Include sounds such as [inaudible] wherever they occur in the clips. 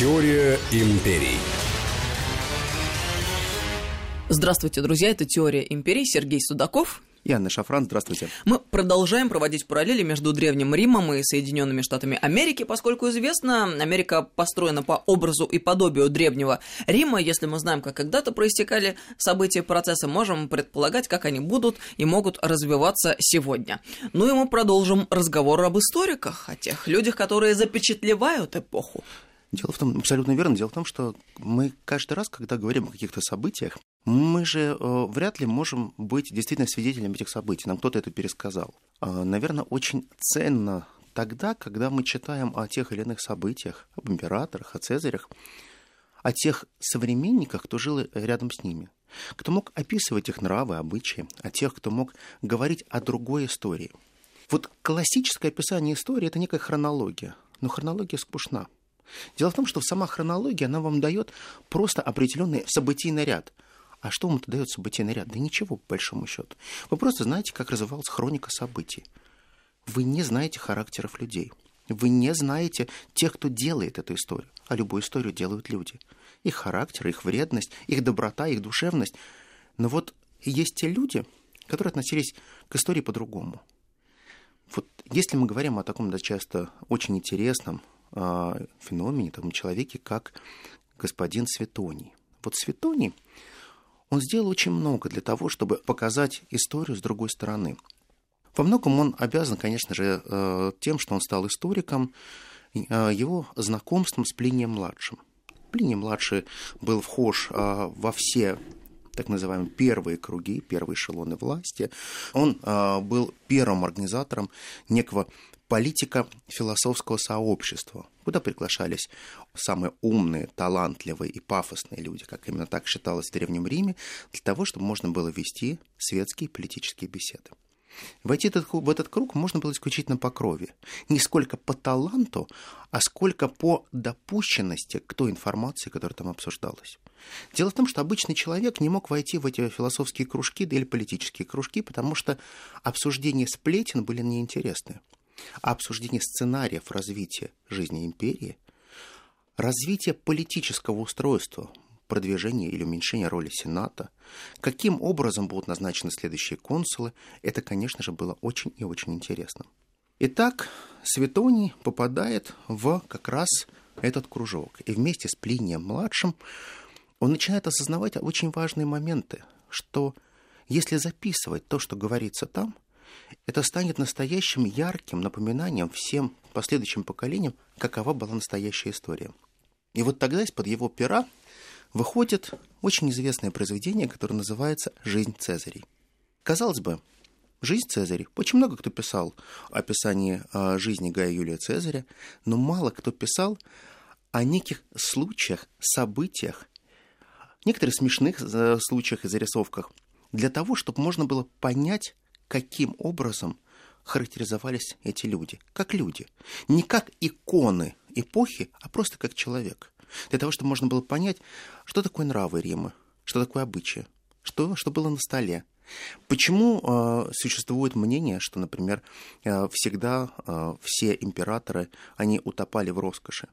Теория империй. Здравствуйте, друзья, это «Теория империи», Сергей Судаков. И Анна Шафран, здравствуйте. Мы продолжаем проводить параллели между Древним Римом и Соединенными Штатами Америки, поскольку известно, Америка построена по образу и подобию Древнего Рима. Если мы знаем, как когда-то проистекали события и процессы, можем предполагать, как они будут и могут развиваться сегодня. Ну и мы продолжим разговор об историках, о тех людях, которые запечатлевают эпоху. Дело в том, абсолютно верно, дело в том, что мы каждый раз, когда говорим о каких-то событиях, мы же э, вряд ли можем быть действительно свидетелями этих событий. Нам кто-то это пересказал. Э, наверное, очень ценно тогда, когда мы читаем о тех или иных событиях, об императорах, о цезарях, о тех современниках, кто жил рядом с ними, кто мог описывать их нравы, обычаи, о тех, кто мог говорить о другой истории. Вот классическое описание истории – это некая хронология, но хронология скучна – Дело в том, что сама хронология, она вам дает просто определенный событийный ряд. А что вам это дает событийный ряд? Да ничего, по большому счету. Вы просто знаете, как развивалась хроника событий. Вы не знаете характеров людей. Вы не знаете тех, кто делает эту историю. А любую историю делают люди. Их характер, их вредность, их доброта, их душевность. Но вот есть те люди, которые относились к истории по-другому. Вот если мы говорим о таком да, часто очень интересном, феномене, таком человеке, как господин Светоний. Вот Светоний, он сделал очень много для того, чтобы показать историю с другой стороны. Во многом он обязан, конечно же, э, тем, что он стал историком, э, его знакомством с Плинием-младшим. Плиний-младший был вхож э, во все так называемые первые круги, первые эшелоны власти. Он был первым организатором некого политика философского сообщества, куда приглашались самые умные, талантливые и пафосные люди, как именно так считалось в Древнем Риме, для того, чтобы можно было вести светские политические беседы. Войти в этот круг можно было исключительно по крови. Не сколько по таланту, а сколько по допущенности к той информации, которая там обсуждалась. Дело в том, что обычный человек не мог войти в эти философские кружки или политические кружки, потому что обсуждения сплетен были неинтересны обсуждение сценариев развития жизни империи, развитие политического устройства, продвижение или уменьшение роли Сената, каким образом будут назначены следующие консулы, это, конечно же, было очень и очень интересно. Итак, Светоний попадает в как раз этот кружок. И вместе с Плинием-младшим он начинает осознавать очень важные моменты, что если записывать то, что говорится там – это станет настоящим ярким напоминанием всем последующим поколениям, какова была настоящая история. И вот тогда из-под его пера выходит очень известное произведение, которое называется «Жизнь Цезарей». Казалось бы, жизнь Цезарей. Очень много кто писал описание а, жизни Гая Юлия Цезаря, но мало кто писал о неких случаях, событиях, некоторых смешных э, случаях и зарисовках, для того, чтобы можно было понять, каким образом характеризовались эти люди. Как люди. Не как иконы эпохи, а просто как человек. Для того, чтобы можно было понять, что такое нравы Рима, что такое обычаи, что, что было на столе. Почему э, существует мнение, что, например, э, всегда э, все императоры, они утопали в роскоши,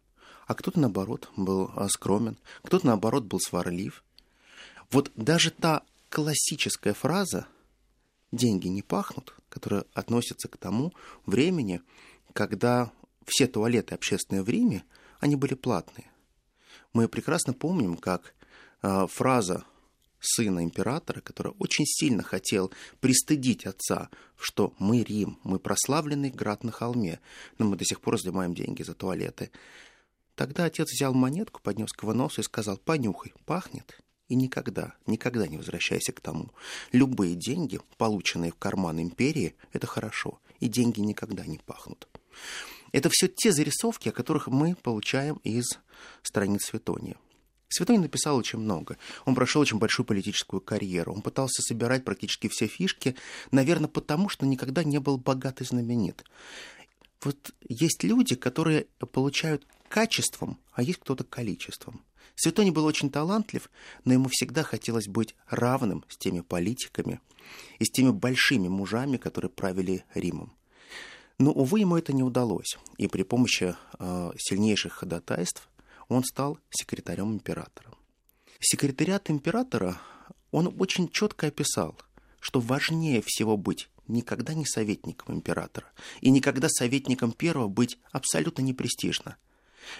а кто-то, наоборот, был э, скромен, кто-то, наоборот, был сварлив. Вот даже та классическая фраза деньги не пахнут, которые относятся к тому времени, когда все туалеты общественные в Риме, они были платные. Мы прекрасно помним, как э, фраза сына императора, который очень сильно хотел пристыдить отца, что мы Рим, мы прославленный град на холме, но мы до сих пор взимаем деньги за туалеты. Тогда отец взял монетку, поднес к его носу и сказал, понюхай, пахнет. И никогда, никогда не возвращайся к тому. Любые деньги, полученные в карман империи, это хорошо. И деньги никогда не пахнут. Это все те зарисовки, о которых мы получаем из страниц Светония. Светоний написал очень много. Он прошел очень большую политическую карьеру. Он пытался собирать практически все фишки, наверное, потому что никогда не был богат и знаменит. Вот есть люди, которые получают качеством, а есть кто-то количеством. Светоний был очень талантлив, но ему всегда хотелось быть равным с теми политиками и с теми большими мужами, которые правили Римом. Но, увы, ему это не удалось. И при помощи э, сильнейших ходатайств он стал секретарем императора. Секретариат императора он очень четко описал, что важнее всего быть никогда не советником императора и никогда советником первого быть абсолютно не престижно.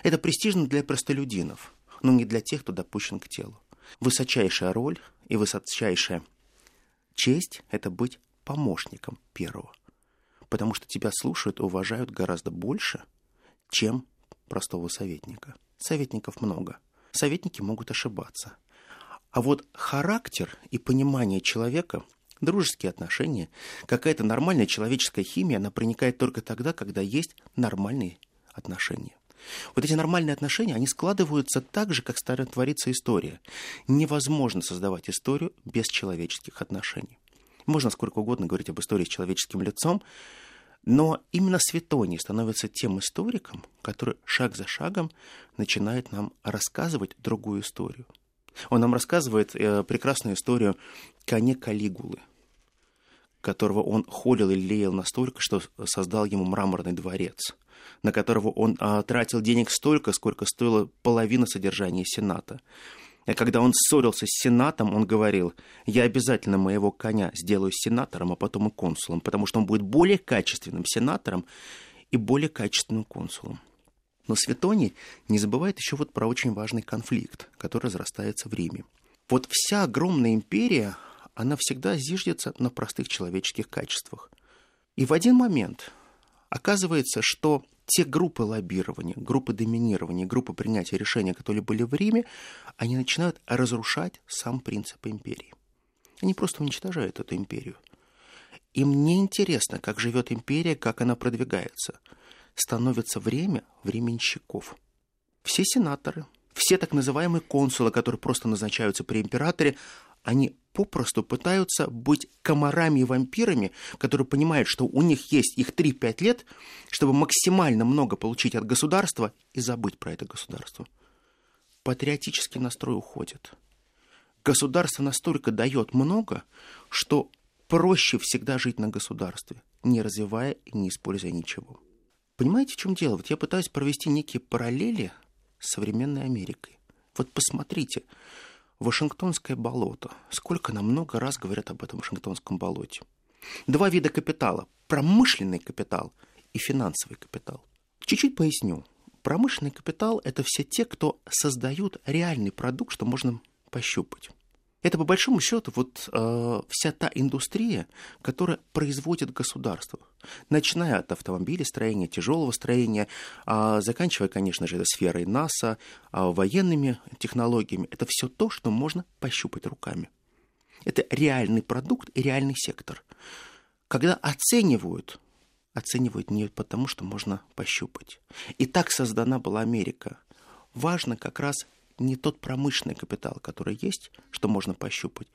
Это престижно для простолюдинов, но не для тех, кто допущен к телу. Высочайшая роль и высочайшая честь – это быть помощником первого, потому что тебя слушают и уважают гораздо больше, чем простого советника. Советников много. Советники могут ошибаться. А вот характер и понимание человека, дружеские отношения, какая-то нормальная человеческая химия, она проникает только тогда, когда есть нормальные отношения. Вот эти нормальные отношения, они складываются так же, как старая творится история. Невозможно создавать историю без человеческих отношений. Можно сколько угодно говорить об истории с человеческим лицом, но именно Светоний становится тем историком, который шаг за шагом начинает нам рассказывать другую историю. Он нам рассказывает э, прекрасную историю коне Калигулы, которого он холил и лелеял настолько, что создал ему мраморный дворец, на которого он а, тратил денег столько, сколько стоила половина содержания Сената. И когда он ссорился с сенатом, он говорил, я обязательно моего коня сделаю сенатором, а потом и консулом, потому что он будет более качественным сенатором и более качественным консулом. Но Светоний не забывает еще вот про очень важный конфликт, который разрастается в Риме. Вот вся огромная империя, она всегда зиждется на простых человеческих качествах. И в один момент оказывается, что те группы лоббирования, группы доминирования, группы принятия решения, которые были в Риме, они начинают разрушать сам принцип империи. Они просто уничтожают эту империю. Им не интересно, как живет империя, как она продвигается. Становится время временщиков. Все сенаторы, все так называемые консулы, которые просто назначаются при императоре, они попросту пытаются быть комарами и вампирами, которые понимают, что у них есть их 3-5 лет, чтобы максимально много получить от государства и забыть про это государство. Патриотический настрой уходит. Государство настолько дает много, что проще всегда жить на государстве, не развивая и не используя ничего. Понимаете, в чем дело? Вот я пытаюсь провести некие параллели с современной Америкой. Вот посмотрите, Вашингтонское болото. Сколько нам много раз говорят об этом Вашингтонском болоте. Два вида капитала. Промышленный капитал и финансовый капитал. Чуть-чуть поясню. Промышленный капитал – это все те, кто создают реальный продукт, что можно пощупать. Это, по большому счету, вот э, вся та индустрия, которая производит государство. Начиная от автомобилестроения, тяжелого строения, э, заканчивая, конечно же, сферой НАСА, э, военными технологиями. Это все то, что можно пощупать руками. Это реальный продукт и реальный сектор. Когда оценивают, оценивают не потому, что можно пощупать. И так создана была Америка. Важно как раз не тот промышленный капитал, который есть, что можно пощупать,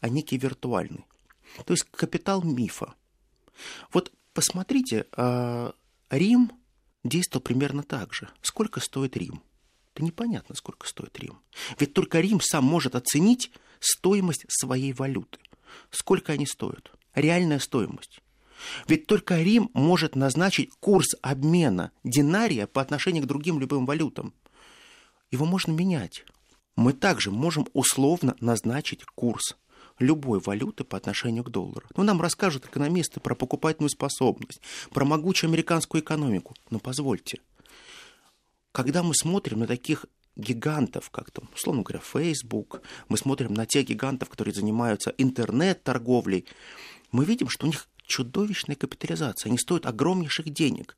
а некий виртуальный. То есть капитал мифа. Вот посмотрите, а, Рим действовал примерно так же. Сколько стоит Рим? Да непонятно, сколько стоит Рим. Ведь только Рим сам может оценить стоимость своей валюты. Сколько они стоят? Реальная стоимость. Ведь только Рим может назначить курс обмена динария по отношению к другим любым валютам его можно менять. Мы также можем условно назначить курс любой валюты по отношению к доллару. Ну, нам расскажут экономисты про покупательную способность, про могучую американскую экономику. Но позвольте, когда мы смотрим на таких гигантов, как там, условно говоря, Facebook, мы смотрим на тех гигантов, которые занимаются интернет-торговлей, мы видим, что у них чудовищная капитализация, они стоят огромнейших денег.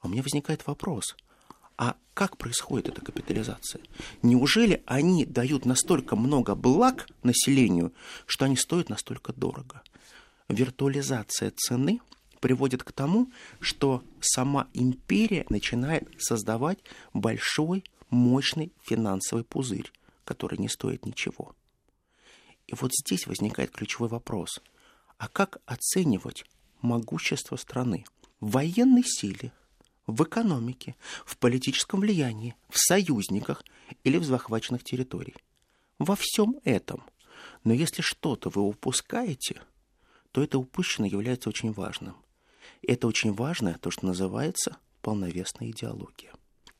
А у меня возникает вопрос – а как происходит эта капитализация? Неужели они дают настолько много благ населению, что они стоят настолько дорого? Виртуализация цены приводит к тому, что сама империя начинает создавать большой, мощный финансовый пузырь, который не стоит ничего. И вот здесь возникает ключевой вопрос. А как оценивать могущество страны? В военной силе – в экономике, в политическом влиянии, в союзниках или в захваченных территориях. Во всем этом. Но если что-то вы упускаете, то это упущенное является очень важным. И это очень важное, то, что называется полновесная идеология.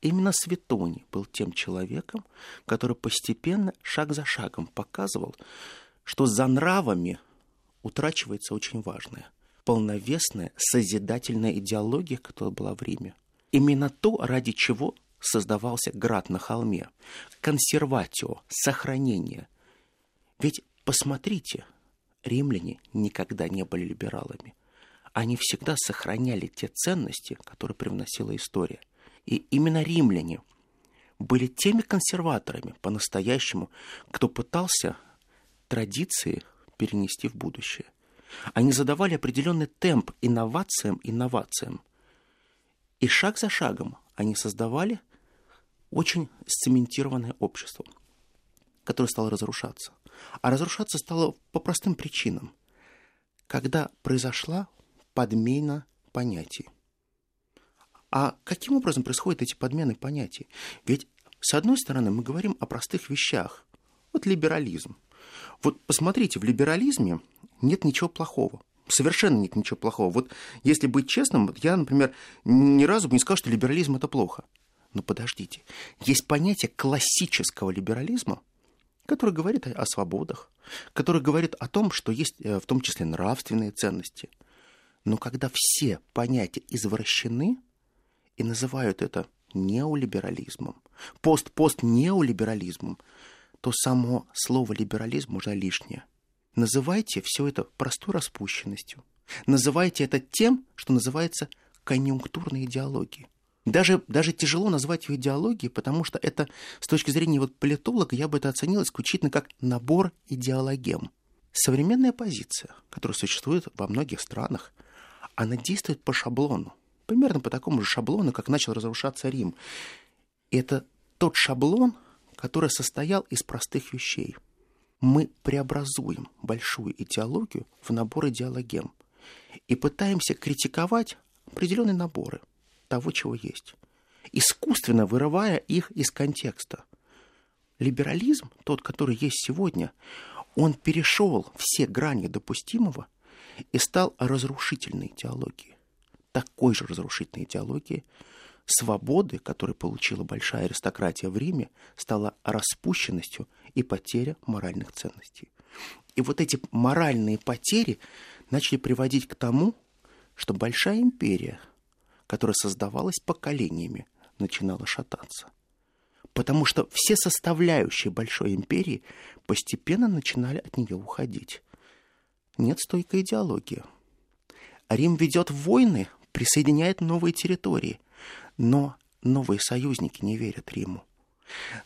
Именно Светоний был тем человеком, который постепенно, шаг за шагом показывал, что за нравами утрачивается очень важное – полновесная созидательная идеология, которая была в Риме. Именно то, ради чего создавался град на холме. Консерватио, сохранение. Ведь посмотрите, римляне никогда не были либералами. Они всегда сохраняли те ценности, которые привносила история. И именно римляне были теми консерваторами по-настоящему, кто пытался традиции перенести в будущее. Они задавали определенный темп инновациям, инновациям. И шаг за шагом они создавали очень сцементированное общество, которое стало разрушаться. А разрушаться стало по простым причинам. Когда произошла подмена понятий. А каким образом происходят эти подмены понятий? Ведь, с одной стороны, мы говорим о простых вещах. Вот либерализм. Вот посмотрите, в либерализме нет ничего плохого. Совершенно нет ничего плохого. Вот если быть честным, я, например, ни разу бы не сказал, что либерализм это плохо. Но подождите, есть понятие классического либерализма, который говорит о свободах, который говорит о том, что есть э, в том числе нравственные ценности. Но когда все понятия извращены и называют это неолиберализмом, пост-пост-неолиберализмом, то само слово либерализм уже лишнее. Называйте все это простой распущенностью. Называйте это тем, что называется конъюнктурной идеологией. Даже, даже тяжело назвать ее идеологией, потому что это, с точки зрения вот политолога, я бы это оценил исключительно как набор идеологем. Современная позиция, которая существует во многих странах, она действует по шаблону. Примерно по такому же шаблону, как начал разрушаться Рим. И это тот шаблон, который состоял из простых вещей. Мы преобразуем большую идеологию в набор идеологем и пытаемся критиковать определенные наборы – того, чего есть, искусственно вырывая их из контекста. Либерализм, тот, который есть сегодня, он перешел все грани допустимого и стал разрушительной идеологией. Такой же разрушительной идеологией свободы, которую получила большая аристократия в Риме, стала распущенностью и потеря моральных ценностей. И вот эти моральные потери начали приводить к тому, что большая империя – которая создавалась поколениями, начинала шататься. Потому что все составляющие большой империи постепенно начинали от нее уходить. Нет стойкой идеологии. Рим ведет войны, присоединяет новые территории, но новые союзники не верят Риму.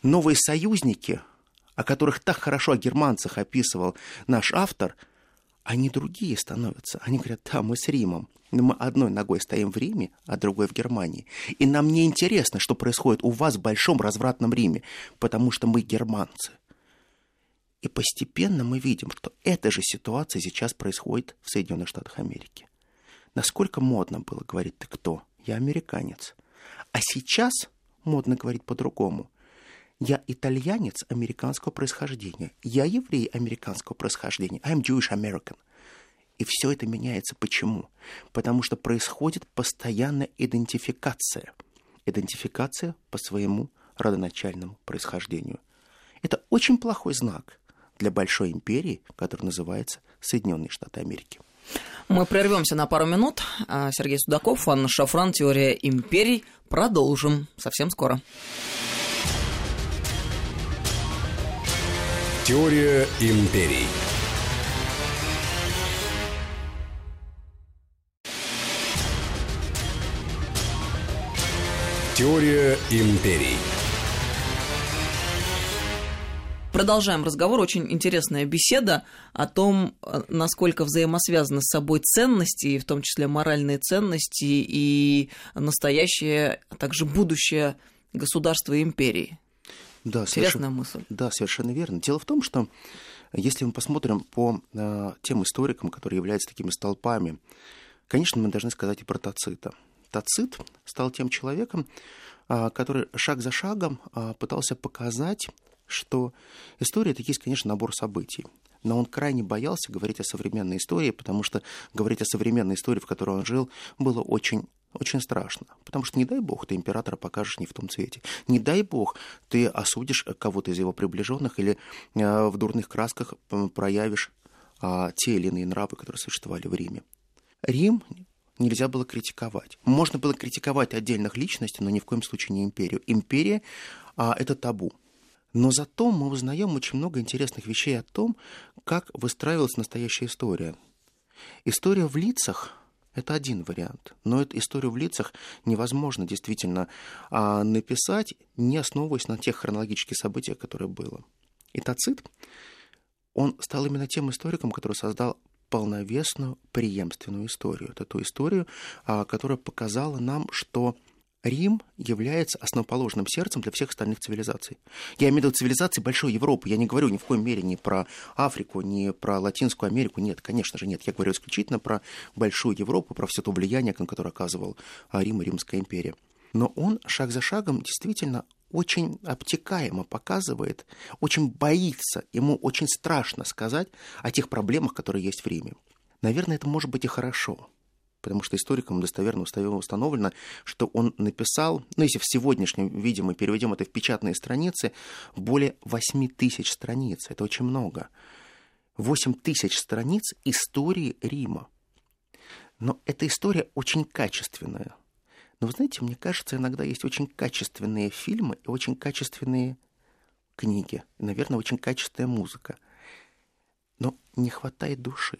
Новые союзники, о которых так хорошо о германцах описывал наш автор – они другие становятся. Они говорят, да, мы с Римом. Мы одной ногой стоим в Риме, а другой в Германии. И нам не интересно, что происходит у вас в большом развратном Риме, потому что мы германцы. И постепенно мы видим, что эта же ситуация сейчас происходит в Соединенных Штатах Америки. Насколько модно было говорить, ты кто? Я американец. А сейчас модно говорить по-другому. Я итальянец американского происхождения. Я еврей американского происхождения. I'm Jewish American. И все это меняется. Почему? Потому что происходит постоянная идентификация. Идентификация по своему родоначальному происхождению. Это очень плохой знак для большой империи, которая называется Соединенные Штаты Америки. Мы прервемся на пару минут. А Сергей Судаков, Анна Шафран, Теория империй. Продолжим совсем скоро. Теория империй. Теория империй. Продолжаем разговор. Очень интересная беседа о том, насколько взаимосвязаны с собой ценности, в том числе моральные ценности и настоящее, а также будущее государства и империи. Да, Интересная мысль. Да, совершенно верно. Дело в том, что если мы посмотрим по э, тем историкам, которые являются такими столпами, конечно, мы должны сказать и про Тацита. Тацит стал тем человеком, э, который шаг за шагом э, пытался показать, что история это есть, конечно, набор событий. Но он крайне боялся говорить о современной истории, потому что говорить о современной истории, в которой он жил, было очень очень страшно. Потому что, не дай бог, ты императора покажешь не в том цвете. Не дай бог, ты осудишь кого-то из его приближенных или э, в дурных красках проявишь а, те или иные нравы, которые существовали в Риме. Рим нельзя было критиковать. Можно было критиковать отдельных личностей, но ни в коем случае не империю. Империя а, это табу. Но зато мы узнаем очень много интересных вещей о том, как выстраивалась настоящая история. История в лицах – это один вариант. Но эту историю в лицах невозможно действительно а, написать, не основываясь на тех хронологических событиях, которые было. И Тацит, он стал именно тем историком, который создал полновесную преемственную историю. Это ту историю, а, которая показала нам, что Рим является основоположным сердцем для всех остальных цивилизаций. Я имею в виду цивилизации большой Европы. Я не говорю ни в коем мере ни про Африку, ни про Латинскую Америку. Нет, конечно же, нет. Я говорю исключительно про большую Европу, про все то влияние, которое оказывал Рим и Римская империя. Но он шаг за шагом действительно очень обтекаемо показывает, очень боится, ему очень страшно сказать о тех проблемах, которые есть в Риме. Наверное, это может быть и хорошо, потому что историкам достоверно установлено, что он написал, ну, если в сегодняшнем виде мы переведем это в печатные страницы, более 8 тысяч страниц. Это очень много. 8 тысяч страниц истории Рима. Но эта история очень качественная. Но вы знаете, мне кажется, иногда есть очень качественные фильмы и очень качественные книги, и, наверное, очень качественная музыка. Но не хватает души.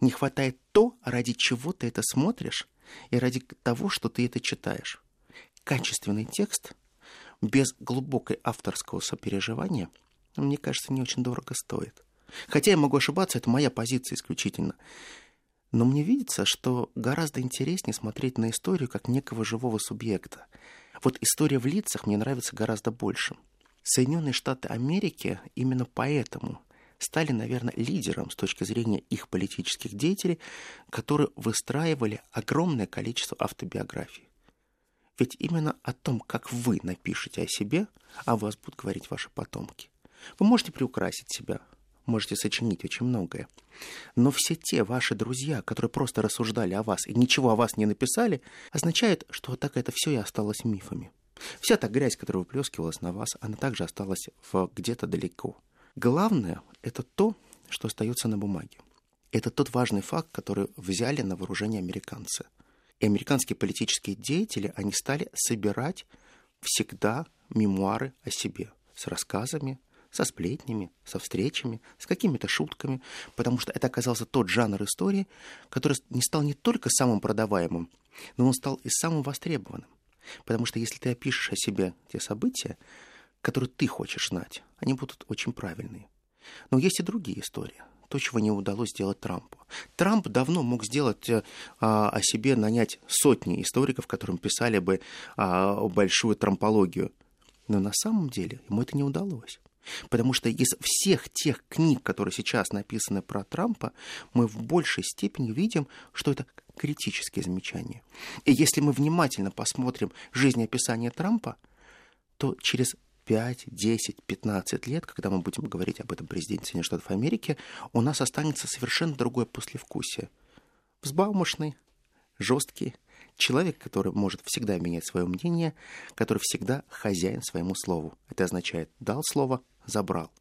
Не хватает то, ради чего ты это смотришь, и ради того, что ты это читаешь. Качественный текст без глубокой авторского сопереживания, мне кажется, не очень дорого стоит. Хотя я могу ошибаться, это моя позиция исключительно. Но мне видится, что гораздо интереснее смотреть на историю как некого живого субъекта. Вот история в лицах мне нравится гораздо больше. Соединенные Штаты Америки именно поэтому стали, наверное, лидером с точки зрения их политических деятелей, которые выстраивали огромное количество автобиографий. Ведь именно о том, как вы напишете о себе, о вас будут говорить ваши потомки. Вы можете приукрасить себя, можете сочинить очень многое. Но все те ваши друзья, которые просто рассуждали о вас и ничего о вас не написали, означает, что так это все и осталось мифами. Вся та грязь, которая выплескивалась на вас, она также осталась где-то далеко. Главное — это то, что остается на бумаге. Это тот важный факт, который взяли на вооружение американцы. И американские политические деятели, они стали собирать всегда мемуары о себе с рассказами, со сплетнями, со встречами, с какими-то шутками, потому что это оказался тот жанр истории, который не стал не только самым продаваемым, но он стал и самым востребованным. Потому что если ты опишешь о себе те события, которые ты хочешь знать, они будут очень правильные. Но есть и другие истории. То, чего не удалось сделать Трампу. Трамп давно мог сделать а, о себе, нанять сотни историков, которым писали бы а, большую трампологию. Но на самом деле ему это не удалось. Потому что из всех тех книг, которые сейчас написаны про Трампа, мы в большей степени видим, что это критические замечания. И если мы внимательно посмотрим жизнеописание Трампа, то через 5, 10, 15 лет, когда мы будем говорить об этом президенте Соединенных Штатов Америки, у нас останется совершенно другое послевкусие. Взбалмошный, жесткий, человек, который может всегда менять свое мнение, который всегда хозяин своему слову. Это означает «дал слово, забрал».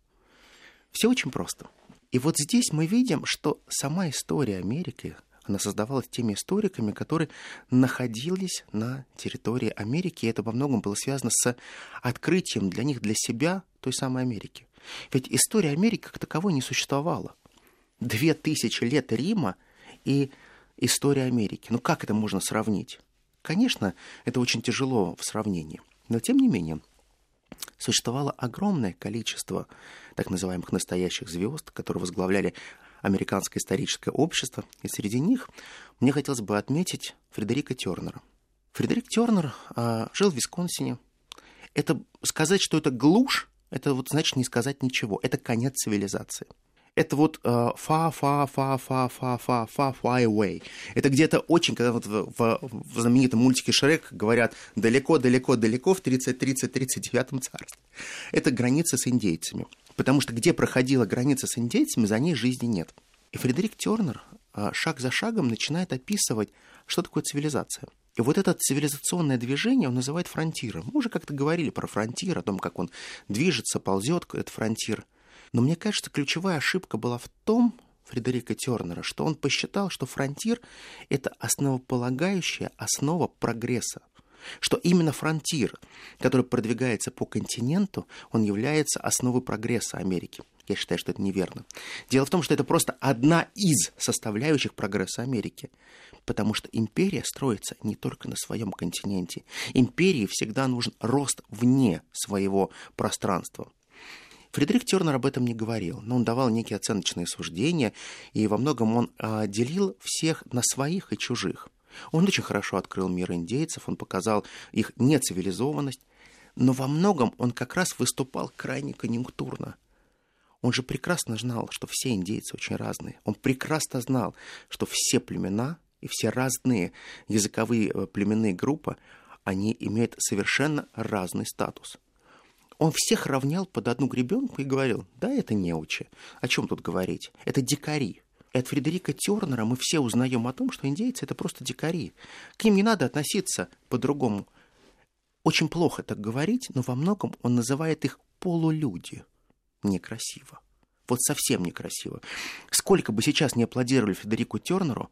Все очень просто. И вот здесь мы видим, что сама история Америки, она создавалась теми историками, которые находились на территории Америки, и это во многом было связано с открытием для них, для себя той самой Америки. Ведь история Америки как таковой не существовала. Две тысячи лет Рима и история Америки. Ну как это можно сравнить? Конечно, это очень тяжело в сравнении. Но тем не менее, существовало огромное количество так называемых настоящих звезд, которые возглавляли американское историческое общество. И среди них мне хотелось бы отметить Фредерика Тернера. Фредерик Тернер а, жил в Висконсине. Это сказать, что это глушь, это вот значит не сказать ничего. Это конец цивилизации это вот фа фа фа фа фа фа фа far away. Это где-то очень, когда вот в, в, в знаменитом мультике Шрек говорят далеко-далеко-далеко в 30-30-39 царстве. Это граница с индейцами. Потому что где проходила граница с индейцами, за ней жизни нет. И Фредерик Тернер а, шаг за шагом начинает описывать, что такое цивилизация – И вот это цивилизационное движение он называет фронтиром. Мы уже как-то говорили про фронтир, о том, как он движется, ползет, этот фронтир. Но мне кажется, ключевая ошибка была в том, Фредерика Тернера, что он посчитал, что фронтир – это основополагающая основа прогресса. Что именно фронтир, который продвигается по континенту, он является основой прогресса Америки. Я считаю, что это неверно. Дело в том, что это просто одна из составляющих прогресса Америки. Потому что империя строится не только на своем континенте. Империи всегда нужен рост вне своего пространства. Фредерик Тернер об этом не говорил, но он давал некие оценочные суждения, и во многом он а, делил всех на своих и чужих. Он очень хорошо открыл мир индейцев, он показал их нецивилизованность, но во многом он как раз выступал крайне конъюнктурно. Он же прекрасно знал, что все индейцы очень разные. Он прекрасно знал, что все племена и все разные языковые э, племенные группы, они имеют совершенно разный статус – он всех равнял под одну гребенку и говорил, да, это неучи. О чем тут говорить? Это дикари. И от Фредерика Тернера мы все узнаем о том, что индейцы это просто дикари. К ним не надо относиться по-другому. Очень плохо так говорить, но во многом он называет их полулюди. Некрасиво. Вот совсем некрасиво. Сколько бы сейчас не аплодировали Федерику Тернеру,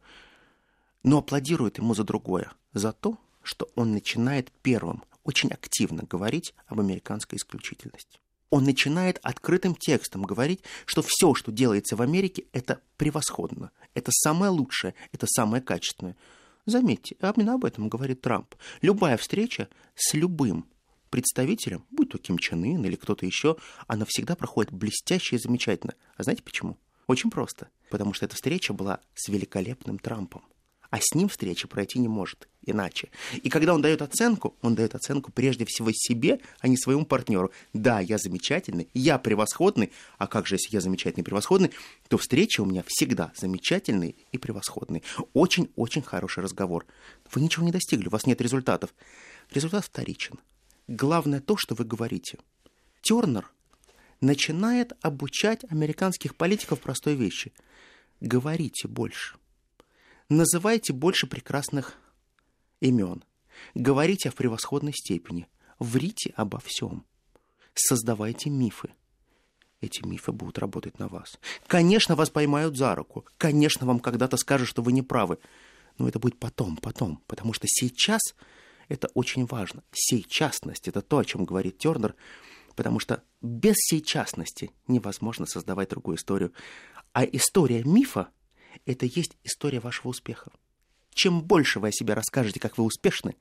но аплодируют ему за другое. За то, что он начинает первым очень активно говорить об американской исключительности. Он начинает открытым текстом говорить, что все, что делается в Америке, это превосходно, это самое лучшее, это самое качественное. Заметьте, именно об этом говорит Трамп. Любая встреча с любым представителем, будь то Ким Чен Ын или кто-то еще, она всегда проходит блестяще и замечательно. А знаете почему? Очень просто. Потому что эта встреча была с великолепным Трампом а с ним встреча пройти не может иначе. И когда он дает оценку, он дает оценку прежде всего себе, а не своему партнеру. Да, я замечательный, я превосходный, а как же, если я замечательный и превосходный, то встреча у меня всегда замечательный и превосходный. Очень-очень хороший разговор. Вы ничего не достигли, у вас нет результатов. Результат вторичен. Главное то, что вы говорите. Тернер начинает обучать американских политиков простой вещи. Говорите больше – Называйте больше прекрасных имен. Говорите о превосходной степени. Врите обо всем. Создавайте мифы. Эти мифы будут работать на вас. Конечно, вас поймают за руку. Конечно, вам когда-то скажут, что вы не правы. Но это будет потом, потом. Потому что сейчас это очень важно. Сейчастность – это то, о чем говорит Тернер, потому что без сейчастности невозможно создавать другую историю. А история мифа это есть история вашего успеха. Чем больше вы о себе расскажете, как вы успешны,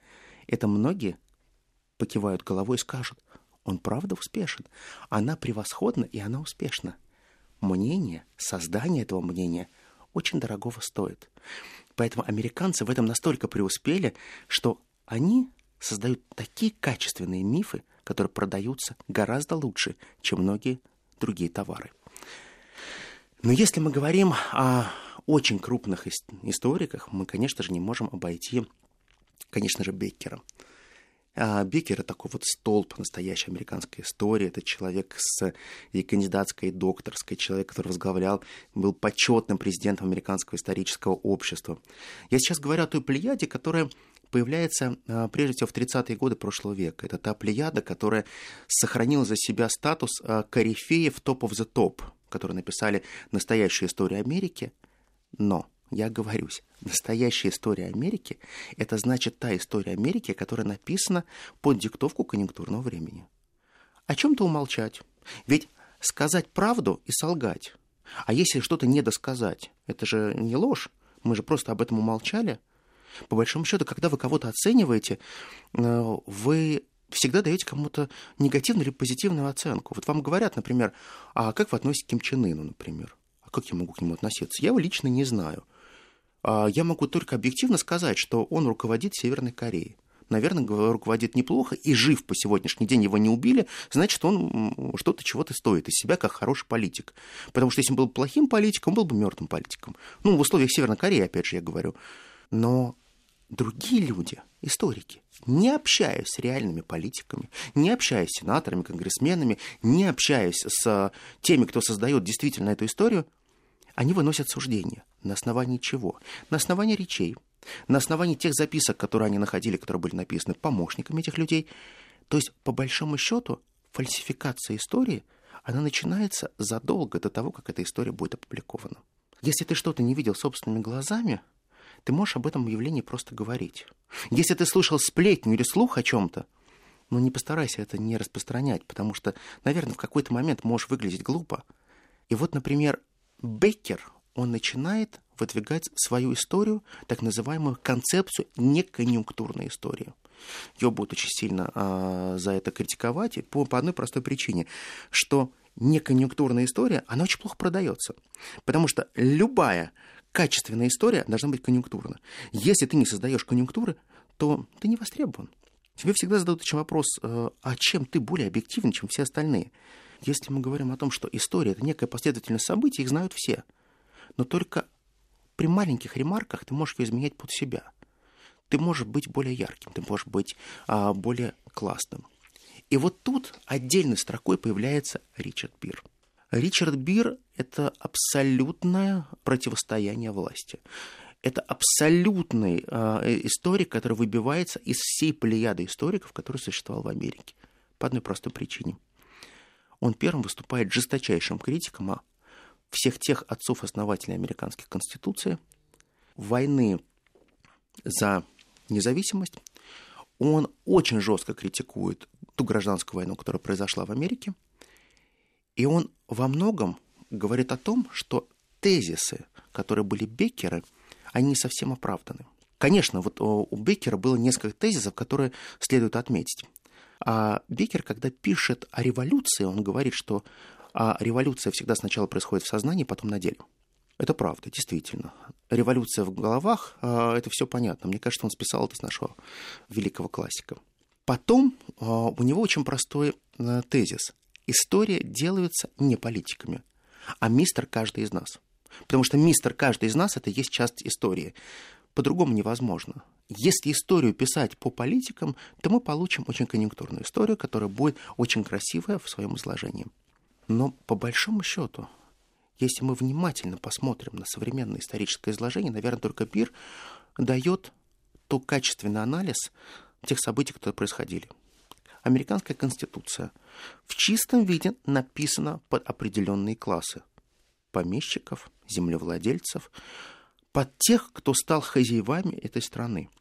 это многие покивают головой и скажут, он правда успешен, она превосходна и она успешна. Мнение, создание этого мнения очень дорогого стоит. Поэтому американцы в этом настолько преуспели, что они создают такие качественные мифы, которые продаются гораздо лучше, чем многие другие товары. Но если мы говорим о очень крупных историках, мы, конечно же, не можем обойти, конечно же, Беккера. А Беккер – это такой вот столб настоящей американской истории. Это человек с и кандидатской, и докторской, человек, который возглавлял, был почетным президентом Американского исторического общества. Я сейчас говорю о той плеяде, которая появляется а, прежде всего в 30-е годы прошлого века. Это та плеяда, которая сохранила за себя статус а, корифеев топ of the топ, которые написали настоящую историю Америки, но я говорюсь, настоящая история Америки – это значит та история Америки, которая написана под диктовку конъюнктурного времени. О чем-то умолчать. Ведь сказать правду и солгать. А если что-то недосказать, это же не ложь. Мы же просто об этом умолчали. По большому счету, когда вы кого-то оцениваете, э, вы всегда даете кому-то негативную или позитивную оценку. Вот вам говорят, например, а как вы относитесь к Ким Чен Ыну, например? А как я могу к нему относиться? Я его лично не знаю. А я могу только объективно сказать, что он руководит Северной Кореей. Наверное, руководит неплохо, и жив по сегодняшний день, его не убили, значит, он что-то чего-то стоит из себя, как хороший политик. Потому что если он был плохим политиком, он был бы мертвым политиком. Ну, в условиях Северной Кореи, опять же, я говорю. Но другие люди, историки, не общаясь с реальными политиками, не общаясь с сенаторами, конгрессменами, не общаясь с теми, кто создает действительно эту историю, они выносят суждения. На основании чего? На основании речей, на основании тех записок, которые они находили, которые были написаны помощниками этих людей. То есть, по большому счету, фальсификация истории, она начинается задолго до того, как эта история будет опубликована. Если ты что-то не видел собственными глазами, ты можешь об этом явлении просто говорить. Если ты слышал сплетню или слух о чем-то, ну не постарайся это не распространять, потому что, наверное, в какой-то момент можешь выглядеть глупо. И вот, например, Беккер, он начинает выдвигать свою историю, так называемую концепцию неконъюнктурной истории. Ее будут очень сильно а, за это критиковать по, по одной простой причине, что неконъюнктурная история, она очень плохо продается. Потому что любая качественная история должна быть конъюнктурна. Если ты не создаешь конъюнктуры, то ты не востребован. Тебе всегда задают еще вопрос, э, а чем ты более объективен, чем все остальные? Если мы говорим о том, что история — это некая последовательность событий, их знают все. Но только при маленьких ремарках ты можешь ее изменять под себя. Ты можешь быть более ярким, ты можешь быть а, более классным. И вот тут отдельной строкой появляется Ричард Бир. Ричард Бир — это абсолютное противостояние власти. Это абсолютный э, историк, который выбивается из всей плеяды историков, которые существовал в Америке. По одной простой причине. Он первым выступает жесточайшим критиком а всех тех отцов-основателей американских конституций, войны за независимость. Он очень жестко критикует ту гражданскую войну, которая произошла в Америке. И он во многом говорит о том, что тезисы, которые были Беккеры, они не совсем оправданы. Конечно, вот у Беккера было несколько тезисов, которые следует отметить. А Беккер, когда пишет о революции, он говорит, что а революция всегда сначала происходит в сознании, потом на деле. Это правда, действительно. Революция в головах, а, это все понятно. Мне кажется, он списал это с нашего великого классика. Потом а, у него очень простой тезис. История делается не политиками, а мистер каждый из нас. Потому что мистер каждый из нас это есть часть истории. По-другому невозможно. Если историю писать по политикам, то мы получим очень конъюнктурную историю, которая будет очень красивая в своем изложении. Но по большому счету, если мы внимательно посмотрим на современное историческое изложение, наверное, только Бир дает то качественный анализ тех событий, которые происходили. Американская конституция в чистом виде написана под определенные классы помещиков, землевладельцев, под тех, кто стал хозяевами этой страны.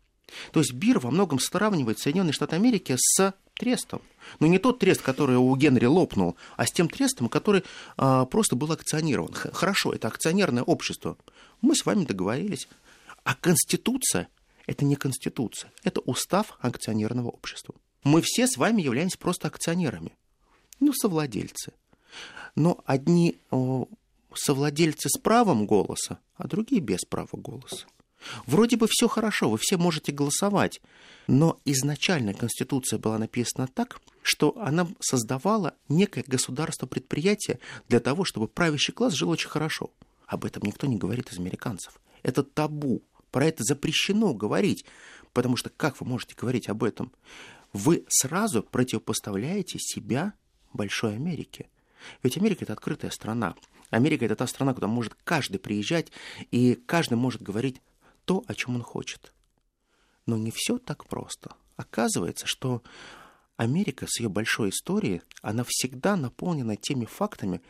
То есть Бир во многом сравнивает Соединенные Штаты Америки с трестом. Но не тот трест, который у Генри лопнул, а с тем трестом, который а, просто был акционирован. Хорошо, это акционерное общество. Мы с вами договорились. А Конституция – это не Конституция, это устав акционерного общества. Мы все с вами являемся просто акционерами. Ну, совладельцы. Но одни совладельцы с правом голоса, а другие без права голоса. Вроде бы все хорошо, вы все можете голосовать, но изначально Конституция была написана так, что она создавала некое государство-предприятие для того, чтобы правящий класс жил очень хорошо. Об этом никто не говорит из американцев. Это табу. Про это запрещено говорить, потому что как вы можете говорить об этом? Вы сразу противопоставляете себя Большой Америке. Ведь Америка это открытая страна. Америка это та страна, куда может каждый приезжать, и каждый может говорить то, о чем он хочет. Но не все так просто. Оказывается, что Америка с ее большой историей, она всегда наполнена теми фактами,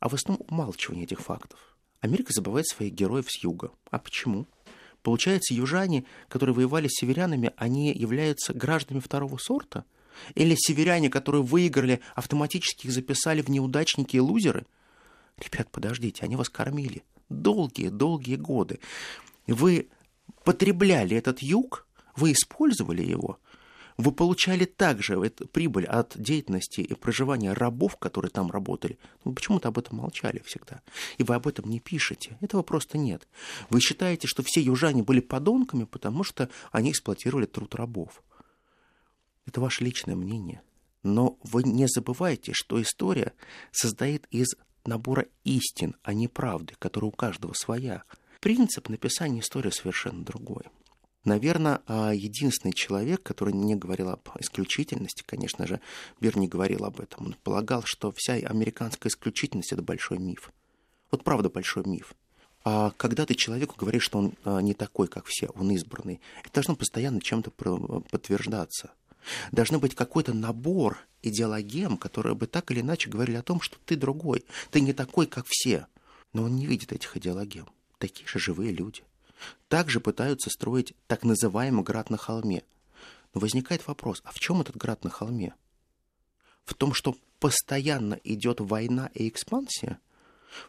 а в основном умалчивание этих фактов. Америка забывает своих героев с юга. А почему? Получается, южане, которые воевали с северянами, они являются гражданами второго сорта? Или северяне, которые выиграли, автоматически их записали в неудачники и лузеры? Ребят, подождите, они вас кормили долгие-долгие годы. Вы потребляли этот юг, вы использовали его, вы получали также прибыль от деятельности и проживания рабов, которые там работали. Вы почему-то об этом молчали всегда. И вы об этом не пишете. Этого просто нет. Вы считаете, что все южане были подонками, потому что они эксплуатировали труд рабов. Это ваше личное мнение. Но вы не забывайте, что история состоит из набора истин, а не правды, которая у каждого своя принцип написания истории совершенно другой. Наверное, а, единственный человек, который не говорил об исключительности, конечно же, Бир не говорил об этом. Он полагал, что вся американская исключительность – это большой миф. Вот правда большой миф. А когда ты человеку говоришь, что он а, не такой, как все, он избранный, это должно постоянно чем-то подтверждаться. Должны быть какой-то набор идеологем, которые бы так или иначе говорили о том, что ты другой, ты не такой, как все. Но он не видит этих идеологем. Такие же живые люди. Также пытаются строить так называемый град на холме. Но возникает вопрос, а в чем этот град на холме? В том, что постоянно идет война и экспансия?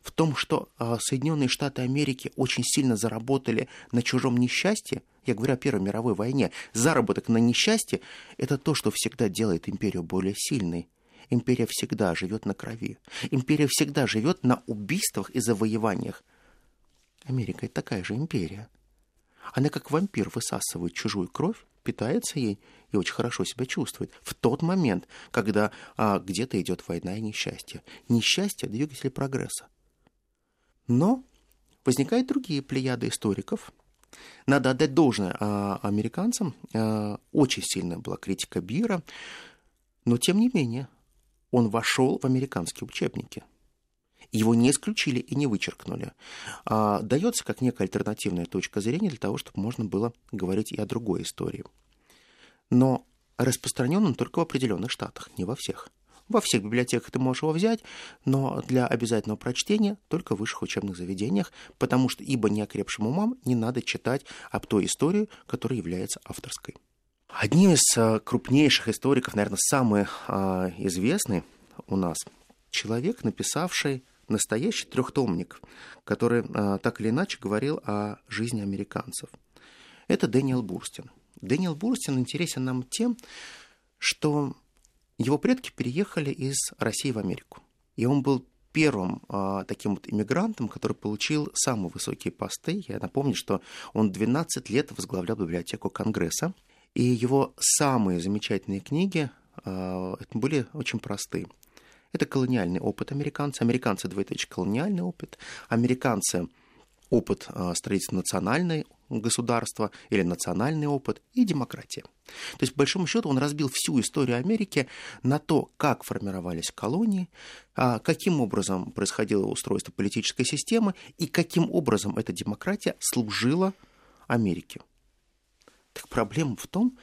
В том, что э, Соединенные Штаты Америки очень сильно заработали на чужом несчастье? Я говорю о Первой мировой войне. Заработок на несчастье – это то, что всегда делает империю более сильной. Империя всегда живет на крови. Империя всегда живет на убийствах и завоеваниях. Америка – это такая же империя. Она как вампир высасывает чужую кровь, питается ей и очень хорошо себя чувствует в тот момент, когда а, где-то идет война и несчастье. Несчастье – двигатель прогресса. Но возникают другие плеяды историков. Надо отдать должное а, американцам. А, очень сильная была критика Бира. Но, тем не менее, он вошел в американские учебники. Его не исключили и не вычеркнули. А, дается как некая альтернативная точка зрения для того, чтобы можно было говорить и о другой истории. Но распространен он только в определенных штатах, не во всех. Во всех библиотеках ты можешь его взять, но для обязательного прочтения только в высших учебных заведениях, потому что ибо неокрепшим умам не надо читать об той истории, которая является авторской. Одним из а, крупнейших историков, наверное, самый а, известный у нас человек, написавший настоящий трехтомник, который а, так или иначе говорил о жизни американцев. Это Дэниел Бурстин. Дэниел Бурстин интересен нам тем, что его предки переехали из России в Америку. И он был первым а, таким вот иммигрантом, который получил самые высокие посты. Я напомню, что он 12 лет возглавлял библиотеку Конгресса. И его самые замечательные книги а, были очень простые. Это колониальный опыт американцев. Американцы, двоеточие, колониальный опыт. Американцы опыт а, строительства национальной государства или национальный опыт и демократия. То есть, по большому счету, он разбил всю историю Америки на то, как формировались колонии, а, каким образом происходило устройство политической системы и каким образом эта демократия служила Америке. Так проблема в том,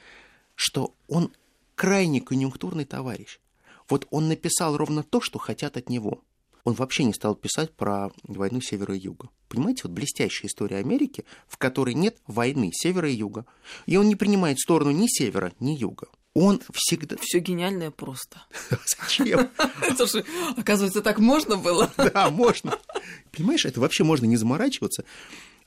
что он крайне конъюнктурный товарищ. Вот он написал ровно то, что хотят от него. Он вообще не стал писать про войну севера и юга. Понимаете, вот блестящая история Америки, в которой нет войны севера и юга. И он не принимает сторону ни севера, ни юга. Он всегда... Все гениальное просто. [laughs] Зачем? [laughs] Слушай, оказывается, так можно было? [laughs] Да, можно. Понимаешь, это вообще можно не заморачиваться.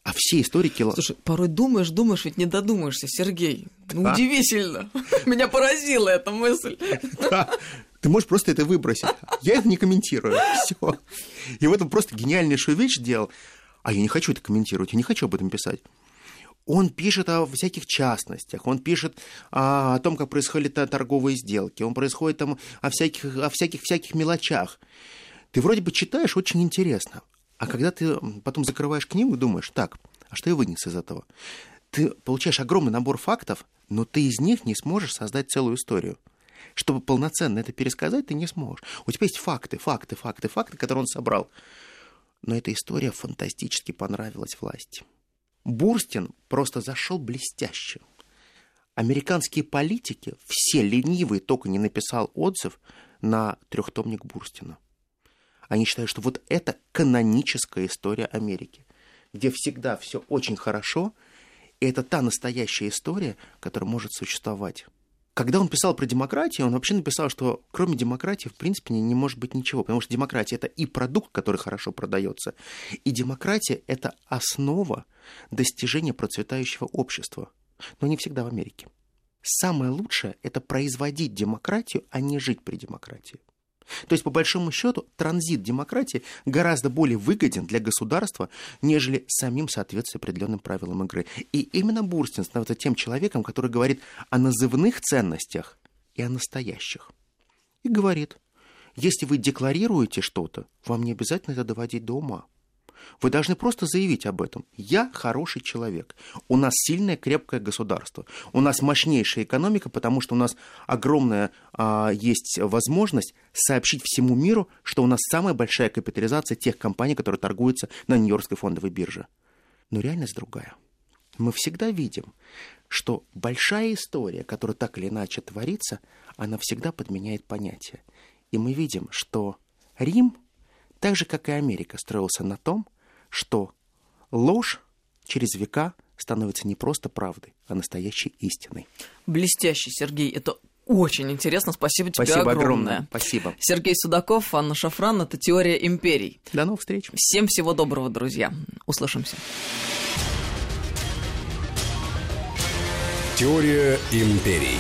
А все историки... Слушай, порой думаешь, думаешь, ведь не додумаешься, Сергей. Ну, да. удивительно. Меня поразила эта мысль. Да. Ты можешь просто это выбросить. Я это не комментирую. Все. И в этом просто гениальнейшую вещь сделал. А я не хочу это комментировать, я не хочу об этом писать. Он пишет о всяких частностях, он пишет о, о том, как происходят торговые сделки, он происходит там о всяких, о всяких, всяких мелочах. Ты вроде бы читаешь очень интересно, а когда ты потом закрываешь книгу, думаешь, так, а что я вынес из этого? Ты получаешь огромный набор фактов, но ты из них не сможешь создать целую историю. Чтобы полноценно это пересказать, ты не сможешь. У тебя есть факты, факты, факты, факты, которые он собрал. Но эта история фантастически понравилась власти. Бурстин просто зашел блестяще. Американские политики, все ленивые, только не написал отзыв на трехтомник Бурстина. Они считают, что вот это каноническая история Америки, где всегда все очень хорошо, и это та настоящая история, которая может существовать. Когда он писал про демократию, он вообще написал, что кроме демократии, в принципе, не, не может быть ничего, потому что демократия это и продукт, который хорошо продается, и демократия это основа достижения процветающего общества, но не всегда в Америке. Самое лучшее это производить демократию, а не жить при демократии. То есть, по большому счету, транзит демократии гораздо более выгоден для государства, нежели самим соответствие определенным правилам игры. И именно Бурстин становится тем человеком, который говорит о назывных ценностях и о настоящих. И говорит, если вы декларируете что-то, вам не обязательно это доводить до ума. Вы должны просто заявить об этом. Я хороший человек. У нас сильное, крепкое государство. У нас мощнейшая экономика, потому что у нас огромная а, есть возможность сообщить всему миру, что у нас самая большая капитализация тех компаний, которые торгуются на Нью-Йоркской фондовой бирже. Но реальность другая. Мы всегда видим, что большая история, которая так или иначе творится, она всегда подменяет понятие. И мы видим, что Рим, так же как и Америка, строился на том, что ложь через века становится не просто правдой, а настоящей истиной. Блестящий, Сергей. Это очень интересно. Спасибо тебе Спасибо огромное. огромное. Спасибо. Сергей Судаков, Анна Шафран. Это «Теория империй». До новых встреч. Всем всего доброго, друзья. Услышимся. Теория империй.